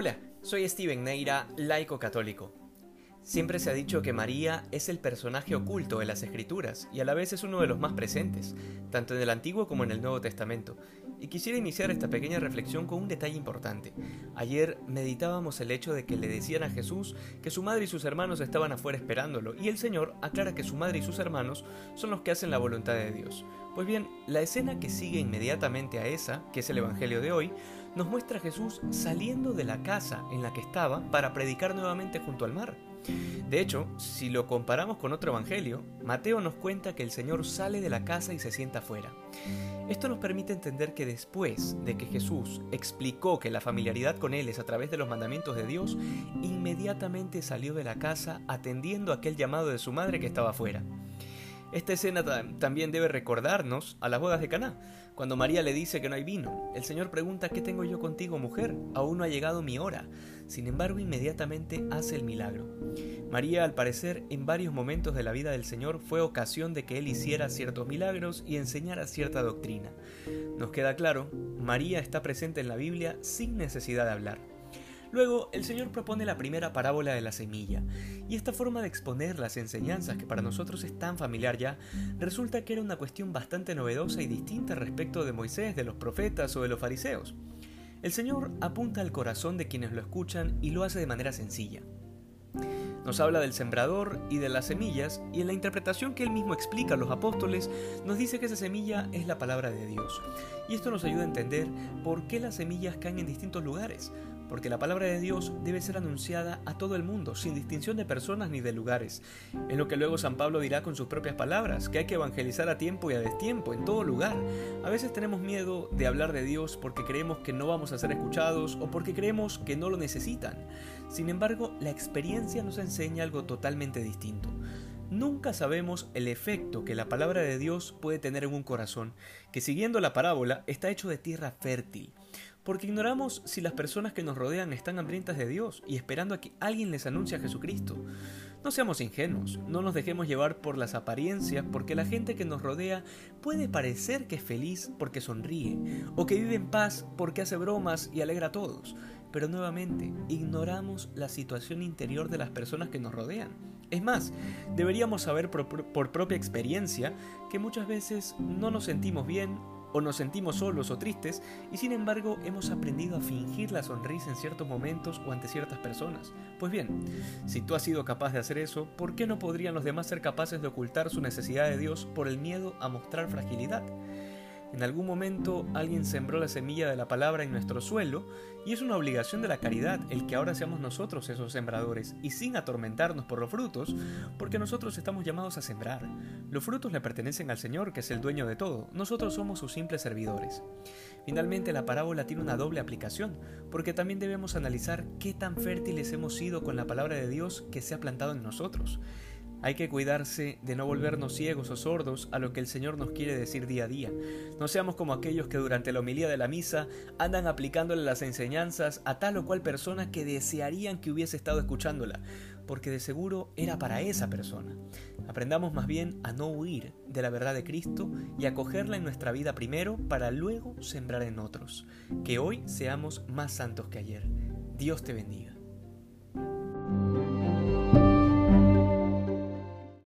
Hola, soy Steven Neira, laico católico. Siempre se ha dicho que María es el personaje oculto de las Escrituras y a la vez es uno de los más presentes, tanto en el Antiguo como en el Nuevo Testamento. Y quisiera iniciar esta pequeña reflexión con un detalle importante. Ayer meditábamos el hecho de que le decían a Jesús que su madre y sus hermanos estaban afuera esperándolo, y el Señor aclara que su madre y sus hermanos son los que hacen la voluntad de Dios. Pues bien, la escena que sigue inmediatamente a esa, que es el Evangelio de hoy, nos muestra a Jesús saliendo de la casa en la que estaba para predicar nuevamente junto al mar. De hecho, si lo comparamos con otro evangelio, Mateo nos cuenta que el Señor sale de la casa y se sienta afuera. Esto nos permite entender que después de que Jesús explicó que la familiaridad con Él es a través de los mandamientos de Dios, inmediatamente salió de la casa atendiendo aquel llamado de su madre que estaba afuera. Esta escena también debe recordarnos a las bodas de Caná, cuando María le dice que no hay vino. El Señor pregunta: ¿Qué tengo yo contigo, mujer? Aún no ha llegado mi hora. Sin embargo, inmediatamente hace el milagro. María, al parecer, en varios momentos de la vida del Señor fue ocasión de que Él hiciera ciertos milagros y enseñara cierta doctrina. Nos queda claro, María está presente en la Biblia sin necesidad de hablar. Luego, el Señor propone la primera parábola de la semilla, y esta forma de exponer las enseñanzas que para nosotros es tan familiar ya, resulta que era una cuestión bastante novedosa y distinta respecto de Moisés, de los profetas o de los fariseos. El Señor apunta al corazón de quienes lo escuchan y lo hace de manera sencilla. Nos habla del sembrador y de las semillas, y en la interpretación que él mismo explica a los apóstoles, nos dice que esa semilla es la palabra de Dios. Y esto nos ayuda a entender por qué las semillas caen en distintos lugares, porque la palabra de Dios debe ser anunciada a todo el mundo, sin distinción de personas ni de lugares. Es lo que luego San Pablo dirá con sus propias palabras, que hay que evangelizar a tiempo y a destiempo, en todo lugar. A veces tenemos miedo de hablar de Dios porque creemos que no vamos a ser escuchados o porque creemos que no lo necesitan. Sin embargo, la experiencia nos enseña algo totalmente distinto. Nunca sabemos el efecto que la palabra de Dios puede tener en un corazón, que siguiendo la parábola está hecho de tierra fértil porque ignoramos si las personas que nos rodean están hambrientas de Dios y esperando a que alguien les anuncie a Jesucristo. No seamos ingenuos, no nos dejemos llevar por las apariencias, porque la gente que nos rodea puede parecer que es feliz porque sonríe, o que vive en paz porque hace bromas y alegra a todos, pero nuevamente ignoramos la situación interior de las personas que nos rodean. Es más, deberíamos saber por, por propia experiencia que muchas veces no nos sentimos bien o nos sentimos solos o tristes y sin embargo hemos aprendido a fingir la sonrisa en ciertos momentos o ante ciertas personas. Pues bien, si tú has sido capaz de hacer eso, ¿por qué no podrían los demás ser capaces de ocultar su necesidad de Dios por el miedo a mostrar fragilidad? En algún momento alguien sembró la semilla de la palabra en nuestro suelo y es una obligación de la caridad el que ahora seamos nosotros esos sembradores y sin atormentarnos por los frutos, porque nosotros estamos llamados a sembrar. Los frutos le pertenecen al Señor, que es el dueño de todo, nosotros somos sus simples servidores. Finalmente la parábola tiene una doble aplicación, porque también debemos analizar qué tan fértiles hemos sido con la palabra de Dios que se ha plantado en nosotros. Hay que cuidarse de no volvernos ciegos o sordos a lo que el Señor nos quiere decir día a día. No seamos como aquellos que durante la homilía de la misa andan aplicándole las enseñanzas a tal o cual persona que desearían que hubiese estado escuchándola, porque de seguro era para esa persona. Aprendamos más bien a no huir de la verdad de Cristo y a cogerla en nuestra vida primero para luego sembrar en otros. Que hoy seamos más santos que ayer. Dios te bendiga.